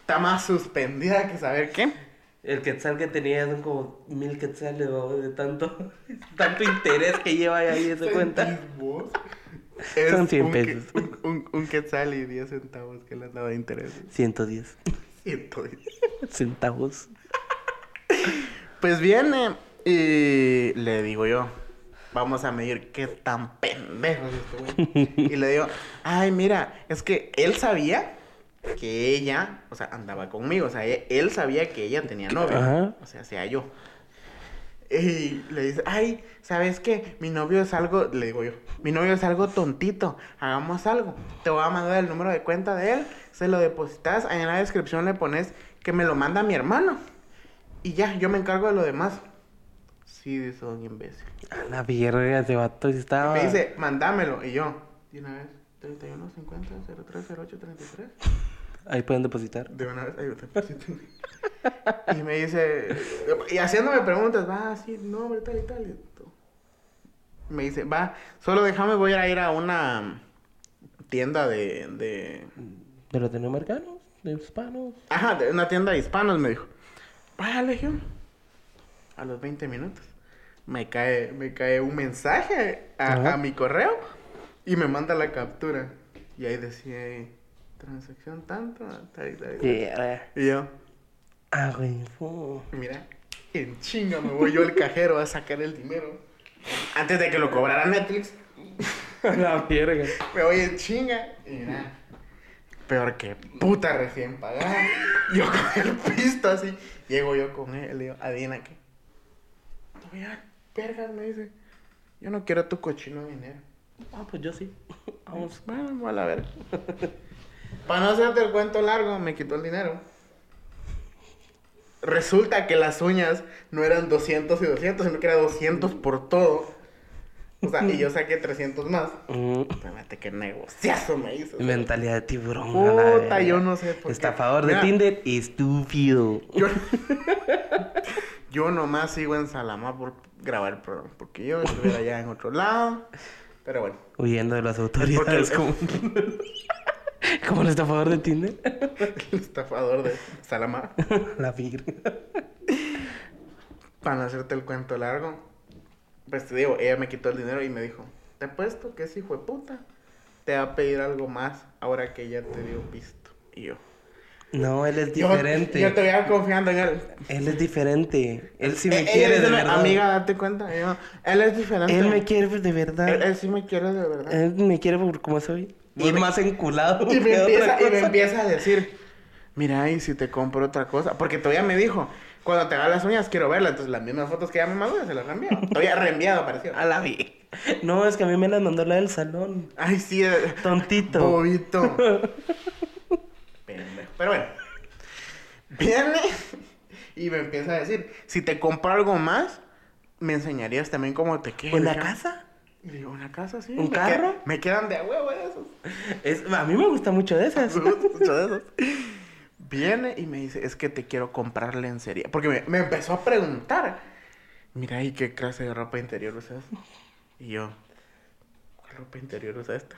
Está más suspendida que saber qué. El quetzal que tenía son como mil quetzales, ¿no? de tanto, tanto interés que lleva ahí esa cuenta. Vos? Son 100 un que- pesos. Un, un, un quetzal y 10 centavos que le han dado de interés. 110 110. centavos. Pues viene y le digo yo, vamos a medir qué tan pendejo es este güey. Y le digo, ay, mira, es que él sabía que ella, o sea, andaba conmigo, o sea, él sabía que ella tenía novio, Ajá. o sea, sea yo. Y le dice, ay, ¿sabes qué? Mi novio es algo, le digo yo, mi novio es algo tontito, hagamos algo. Te voy a mandar el número de cuenta de él, se lo depositas, ahí en la descripción le pones que me lo manda mi hermano. Y ya, yo me encargo de lo demás. Sí, dice un imbécil. A la verga, ese vato sí Y estaba. me dice, mandámelo. Y yo, de una vez, 31, 50, 03, 08, 33. Ahí pueden depositar. De una vez, ahí te deposito. Y me dice, y haciéndome preguntas, va, sí, no, tal y tal. Y. Me dice, va, solo déjame, voy a ir a una tienda de, de... De latinoamericanos, de hispanos. Ajá, de una tienda de hispanos, me dijo. Vaya, Legión. A los 20 minutos. Me cae, me cae un mensaje a, a mi correo y me manda la captura. Y ahí decía, transacción tanto, tal y tal. y tal. Yeah. Y yo, Ah, güey. mira, en chinga me voy yo al cajero a sacar el dinero. Antes de que lo cobrara Netflix, la verga. me voy en chinga. Y mira, peor que puta recién pagada. Yo con el pisto así. Llego yo con él, le digo, adivina qué. Mira, vergas, me dice. Yo no quiero tu cochino dinero. Ah, pues yo sí. Vamos. Bueno, vamos a la verga. Para no hacerte el cuento largo, me quitó el dinero. Resulta que las uñas no eran 200 y 200, sino que era 200 por todo. O sea, y yo saqué 300 más. Mm. Espérate, qué negociazo me hizo. Mentalidad de tiburón. Puta, yo no sé por qué. Estafador de Mira. Tinder, estúpido. Yo, yo nomás sigo en Salama por grabar el programa, porque yo estuviera allá en otro lado. Pero bueno, Huyendo de las autoridades como... como el estafador de Tinder. el estafador de Salama. la virgen. Para no hacerte el cuento largo, pues te digo, ella me quitó el dinero y me dijo, te apuesto que ese hijo de puta te va a pedir algo más ahora que ella te dio pisto. Y yo, No, él es diferente. yo te voy a confiando en él. Él es diferente. Él sí Eh, me quiere de verdad. Amiga, date cuenta. Yo, él es diferente. Él me quiere de verdad. Él, él sí me quiere de verdad. Él me quiere por como soy. Me- más enculado. Y me, empieza, y me cosa. empieza a decir, mira, y si te compro otra cosa, porque todavía me dijo, cuando te haga las uñas quiero verlas. Entonces las mismas fotos que ya me mandó se las reenvío. Todavía reenviado, pareció. A la vi. No, es que a mí me las mandó la del salón. Ay, sí. eh, Tontito. Bobito. Pero bueno. Viene y me empieza a decir, si te compro algo más, me enseñarías también cómo te queda. ¿Una casa? Y le digo, ¿una casa? Sí. ¿Un me carro? qued- me quedan de a huevo esos. Es, a mí me gusta mucho de esas. Me gusta mucho de esos. Viene y me dice, es que te quiero comprar lencería. Porque me, me empezó a preguntar, mira, ¿y qué clase de ropa interior usas? Y yo, ¿cuál ropa interior usa esta?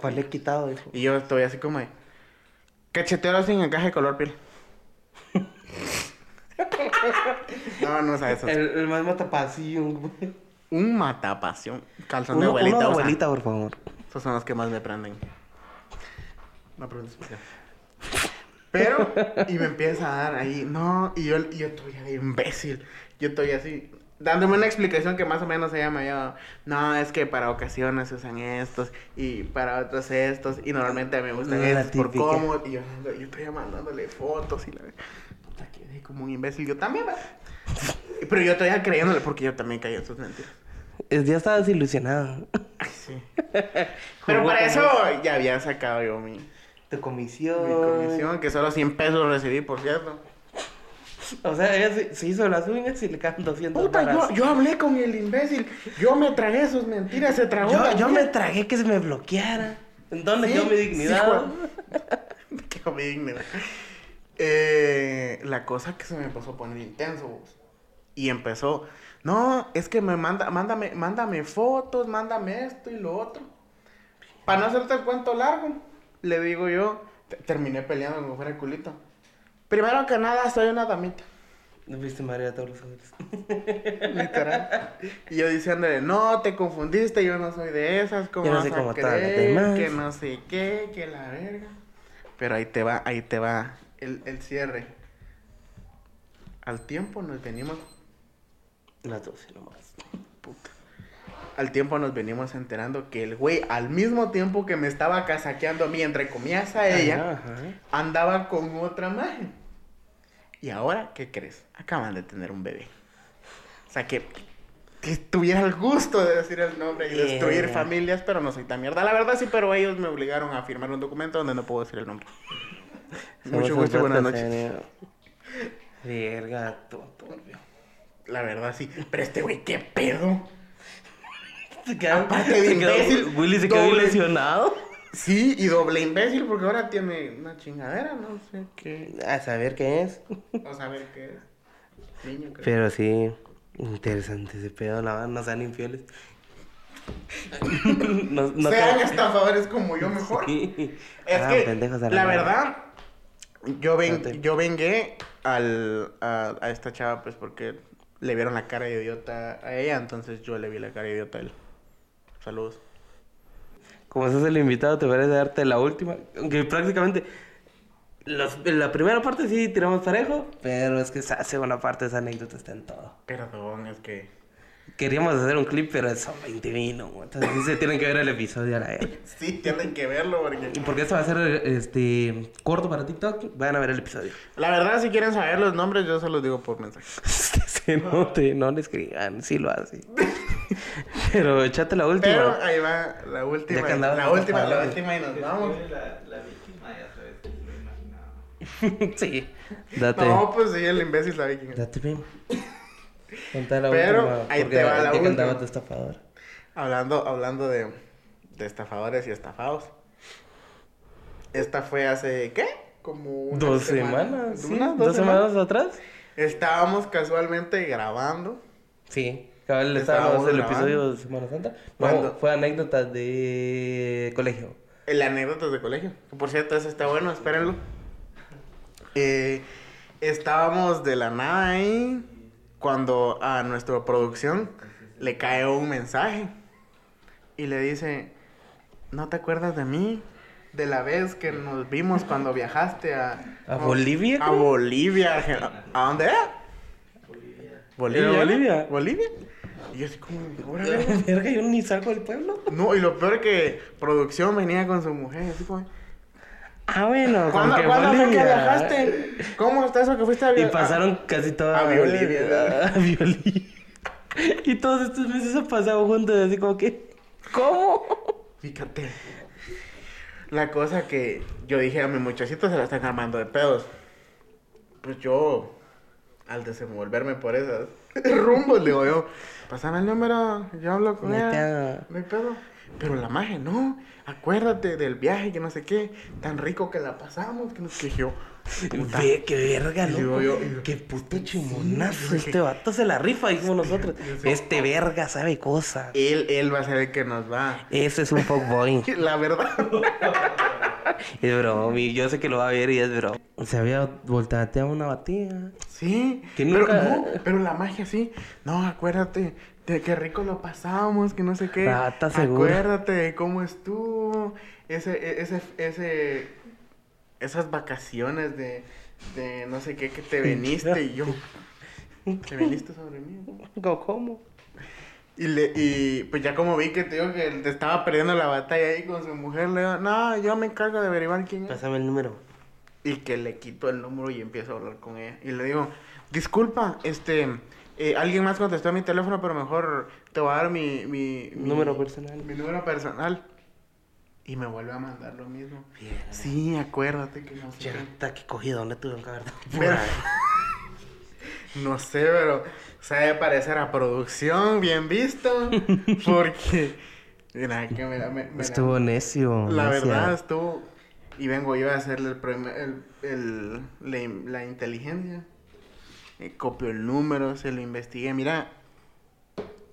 ¿Cuál le he quitado, hijo? Y yo estoy así como de, cachetero sin encaje color piel. no, no usa eso. El, el más matapasión, güey. Un matapasión. Calzón de abuelita. uno de abuelita, por favor. Esos son los que más me prenden. No preguntes por qué. Pero, y me empieza a dar ahí, no, y yo, y yo estoy de imbécil. Yo estoy así, dándome una explicación que más o menos se llama yo. No, es que para ocasiones se usan estos, y para otros estos, y normalmente me gustan estos por cómodo. Y yo, yo estoy mandándole fotos y la. Puta, quedé como un imbécil. Yo también, ¿verdad? Pero yo estoy creyéndole porque yo también caí en sus mentiras. Ya estabas ilusionado. Ay, sí. Pero para eso ya había sacado yo mi, Tu comisión. mi comisión, que solo 100 pesos recibí, por cierto. O sea, ella se, se hizo las uñas y le quedan 200 Puta, yo, hablé con el imbécil. Yo me tragué sus mentiras, se tragó. Yo, me tragué que se me bloqueara. ¿En dónde Sí, quedó mi sí, dignidad? Me quedó mi dignidad. Eh, la cosa que se me empezó a poner intenso. vos. Y empezó, no, es que me manda, mándame, mándame fotos, mándame esto y lo otro. Para no hacerte el cuento largo, le digo yo, te- terminé peleando como fuera el culito. Primero que nada, soy una damita. ¿No viste María todos los hombres? Literal. Y yo diciéndole, no, te confundiste, yo no soy de esas, ¿cómo Yo no vas soy a como creer? Que no sé qué, que la verga. Pero ahí te va, ahí te va el, el cierre. Al tiempo nos venimos, Las 12 nomás. puta. Al tiempo nos venimos enterando que el güey, al mismo tiempo que me estaba casaqueando a mí, entre comillas a ella, Ajá, ajá. andaba con otra magia. Y ahora, ¿qué crees? Acaban de tener un bebé. O sea que, que tuviera el gusto de decir el nombre y destruir Yeah. familias, pero no soy tan mierda. La verdad sí, pero ellos me obligaron a firmar un documento donde no puedo decir el nombre. Mucho gusto buenas noches. serio. Verga, tonto. La verdad sí. Pero este güey, ¿qué pedo? Se quedó, Aparte de se quedó- imbécil, Willy se quedó doble. ilusionado. Sí, y doble imbécil porque ahora tiene una chingadera, no sé qué. A saber qué es. O saber qué es. Niño, creo. Pero sí, interesante ese pedo, la verdad, no sean infieles. no, no Sean creo- estafadores como yo mejor. Sí. Es Ah, que, pendejos a la verdad, yo, ven, yo vengué al, a, a esta chava, pues, porque le vieron la cara de idiota a ella, entonces yo le vi la cara de idiota a él. Saludos. Como sos el invitado, te parece darte la última. Aunque prácticamente. los- en la primera parte sí tiramos parejo, pero es que esa segunda parte, esa anécdota está en todo. Perdón, es que... Queríamos hacer un clip, pero son 20 minutos. Entonces sí se tienen que ver el episodio a la vez. Sí, tienen que verlo porque... Y porque esto va a ser este corto para TikTok, vayan a ver el episodio. La verdad, si quieren saber los nombres, yo se los digo por mensaje. Se note, no le escriban, sí lo hace. Pero échate la última. Pero ahí va la última. Ya que la última, la última y nos vamos. La, la víctima ya sabes que lo imaginaba. sí. Date. No, pues sí, el imbécil quién es. Date bien. La Pero última. ahí te va la última. tu estafador. Hablando, hablando de, de estafadores y estafados. Esta fue hace, ¿qué? Como una Dos semana. semanas. sí. ¿Dos, semanas atrás? Estábamos casualmente grabando. Sí. Cabal, Estábamos en el episodio de Semana Santa. No, ¿Cuándo? fue anécdotas de colegio. El anécdotas de colegio. Por cierto, ese está bueno, espérenlo. Eh, estábamos de la nada ahí cuando a nuestra producción le cae un mensaje y le dice, ¿no te acuerdas de mí? De la vez que nos vimos cuando viajaste a... ¿A Bolivia, A? Bolivia. ¿A dónde era? Bolivia. ¿Era Bolivia? Bolivia. Y yo así como. Verga, yo ni salgo del pueblo. No, y lo peor es que producción venía con su mujer, así como, Ah, bueno, ¿Cuándo, ¿cuándo fue que Bolivia. viajaste? ¿Cómo está eso que fuiste a Y via- pasaron casi toda... a Bolivia. A Bolivia. Y todos estos meses han pasado juntos, así como que... ¿Cómo? Fíjate. La cosa que yo dije a mi muchachito se la están armando de pedos. Pues yo, al desenvolverme por esas rumbos, digo yo, pásame el número, yo hablo con ella. No hay pedo. Pero la magia, no, acuérdate del viaje, que no sé qué, tan rico que la pasamos, que yo. puta. Ve, qué verga, Y ¿no? digo yo, qué puto chimonazo. Sí. Este vato se la rifa, dijimos nosotros. Este verga sabe cosas. Él, él va a ser el que nos va. Ese es un fuckboy. La verdad. es yo sé que lo va a ver y es broma. Se había volteado una batida. Sí, Que pero, no, pero la magia sí. No, acuérdate de qué rico lo pasamos, que no sé qué. Ah, ¿estás seguro? Acuérdate de cómo estuvo ese, e- ese, ese, esas vacaciones de, de no sé qué, que te veniste y yo. Te viniste sobre mí. ¿Cómo? Y, le, y pues ya como vi que te digo que te estaba perdiendo la batalla ahí con su mujer, le digo, no, yo me encargo de averiguar quién es. Pásame el número. Y que le quito el número y empiezo a hablar con ella. Y le digo, disculpa, este, eh, alguien más contestó a mi teléfono, pero mejor te voy a dar mi... mi, mi- Número personal. Mi número personal. Y me vuelve a mandar lo mismo. Bien. Sí, acuérdate que no sé. Chata, qué cogido, ¿dónde tuvieron que haber dado? No sé, pero sabe parecer a producción, bien visto. Porque... Mira, que me, me- me- Estuvo necio. la necia. verdad estuvo. Y vengo yo a hacerle el, el, el- la inteligencia. Eh, copio el número, se lo investigué. Mira,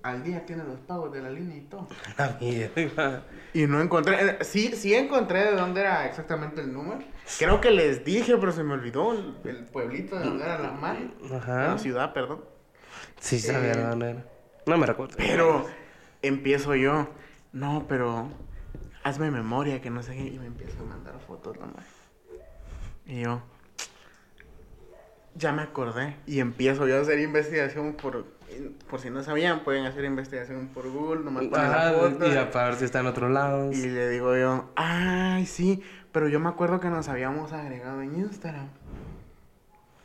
al día tiene los pagos de la línea y todo. La mierda. Y no encontré. eh, Sí, sí encontré de dónde era exactamente el número. Creo que les dije, pero se me olvidó el, el pueblito de donde era la magia. Ajá. La ciudad, perdón. Sí, sabía Eh, dónde era. No me recuerdo. Pero empiezo yo, no, pero hazme memoria, que no sé qué, y me empieza a mandar fotos nomás. Y yo, ya me acordé, y empiezo yo a hacer investigación por, por si no sabían, pueden hacer investigación por Google, nomás foto. y a para ver si está en otro lado. Y le digo yo, ay, sí, pero yo me acuerdo que nos habíamos agregado en Instagram.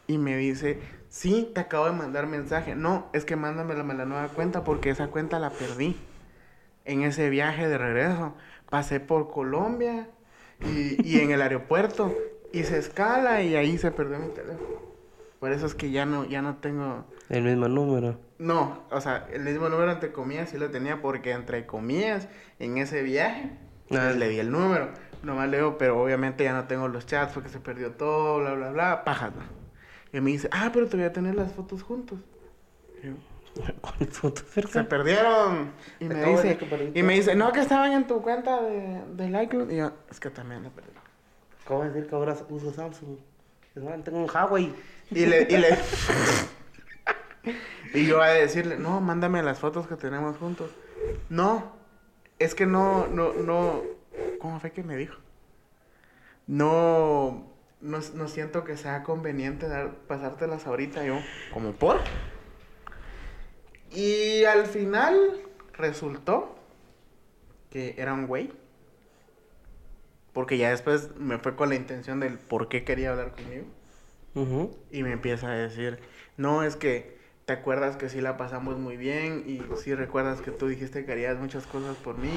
Y me dice, sí, te acabo de mandar mensaje. No, es que mándame la, la nueva cuenta porque esa cuenta la perdí. En ese viaje de regreso. Pasé por Colombia y, y en el aeropuerto hice escala y ahí se perdió mi teléfono. Por eso es que ya no, ya no tengo... El mismo número. No, o sea, el mismo número entre comillas sí lo tenía porque entre comillas en ese viaje Ah. pues, le di el número. Nomás le digo, pero obviamente ya no tengo los chats porque se perdió todo, bla, bla, bla, pajas. ¿no? Y me dice, ah, pero te voy a tener las fotos juntos. Y yo, ¿Cuáles fotos, se perdieron. Y me dice, y me dice, no, que estaban en tu cuenta de, de iCloud. Y yo, es que también la perdí. ¿Cómo decir que ahora uso Samsung? Tengo un Huawei. Y le, y le... y yo a decirle, no, mándame las fotos que tenemos juntos. No, es que no, no, no... ¿Cómo fue que me dijo? No, no, no siento que sea conveniente dar, pasártelas ahorita yo. ¿Como por? Y al final resultó que era un güey. Porque ya después me fue con la intención del por qué quería hablar conmigo. Ujú. Y me empieza a decir, no, es que te acuerdas que sí la pasamos muy bien y sí recuerdas que tú dijiste que harías muchas cosas por mí,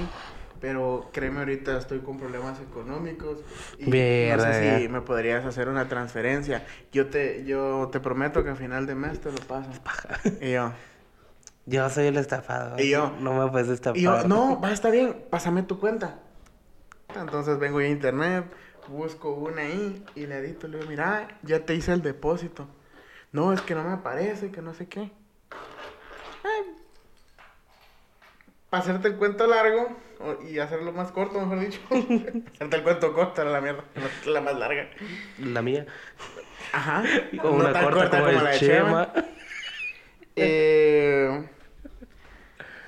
pero créeme ahorita estoy con problemas económicos y no Verga. sé si me podrías hacer una transferencia. Yo te, yo te prometo que a final de mes te lo paso. Y yo, Yo soy el estafado. Y yo- No me puedes estafar. y yo, no, va, está bien, pásame tu cuenta. Entonces vengo yo a internet, busco una ahí y le edito, le digo, mira, ya te hice el depósito. No, es que no me aparece, que no sé qué. Para hacerte el cuento largo y hacerlo más corto, mejor dicho. hacerte el cuento corto era la mierda, la- la más larga. La mía. Ajá. O una tan corta, como, el Chema. Eh,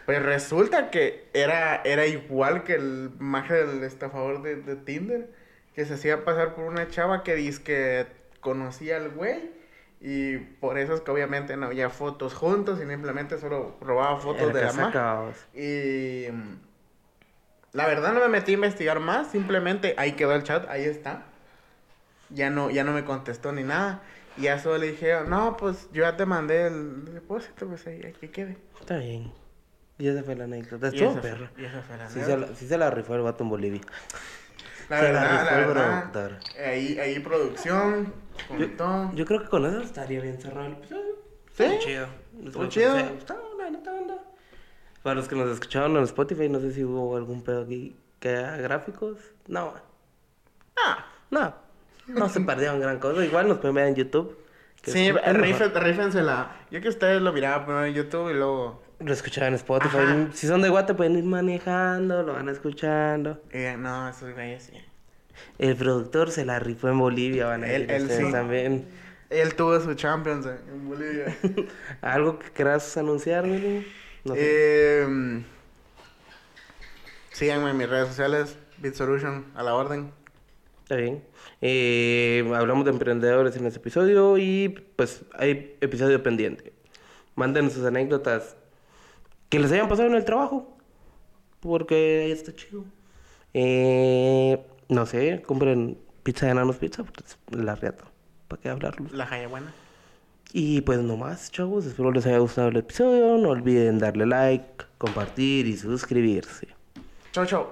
pues resulta que era, era igual que el maje del estafador de, de Tinder, que se hacía pasar por una chava que dice que conocía al güey. Y por eso es que obviamente no había fotos juntos y simplemente solo robaba fotos Era de la sacabas. Y mm, la verdad no me metí a investigar más, simplemente ahí quedó el chat, ahí está. ya no, ya no me contestó ni nada. Y ya solo le dije, no, pues yo ya te mandé el depósito, pues ahí, que quede. Está bien. Y esa fue la anécdota. Estuvo esa fue- perra. y esa fue la Sí se, anécdota. la, sí se la rifó el vato en Bolivia. La se la verdad, la el verdad. productor. Ahí, ahí producción, Yo, yo creo que con eso estaría bien cerrado el episodio. ¿Sí? Estuvo chido. Estuvo chido. La. Para los que nos escucharon en Spotify, no sé si hubo algún pedo aquí que haga gráficos. No. Ah, No. No se perdieron gran cosa. Igual nos pueden ver en YouTube. sí, es- es mejor. rifen- rífensela. Yo que ustedes lo miraban primero en YouTube y luego... Lo escuchaban en Spotify. Ajá. Si son de Guate, pueden ir manejando, lo van escuchando. eh, no, esos güeyes sí. El productor se la rifó en Bolivia, van a Él- ir él ustedes sí. también. Él tuvo su Champions en en Bolivia. ¿Algo que quieras anunciar, Willy? No sé. Eh, síganme en mis redes sociales, BitSolution, a la orden. Está bien. Eh, hablamos de emprendedores en este episodio y pues hay episodio pendiente. Manden sus anécdotas que les hayan pasado en el trabajo. Porque ahí está chido. Eh, no sé, compren pizza de enanos pizza, la reata. ¿Para qué hablarlo? La jaya buena. Y pues no más, chavos. Espero les haya gustado el episodio. No olviden darle like, compartir y suscribirse. Chau, chau.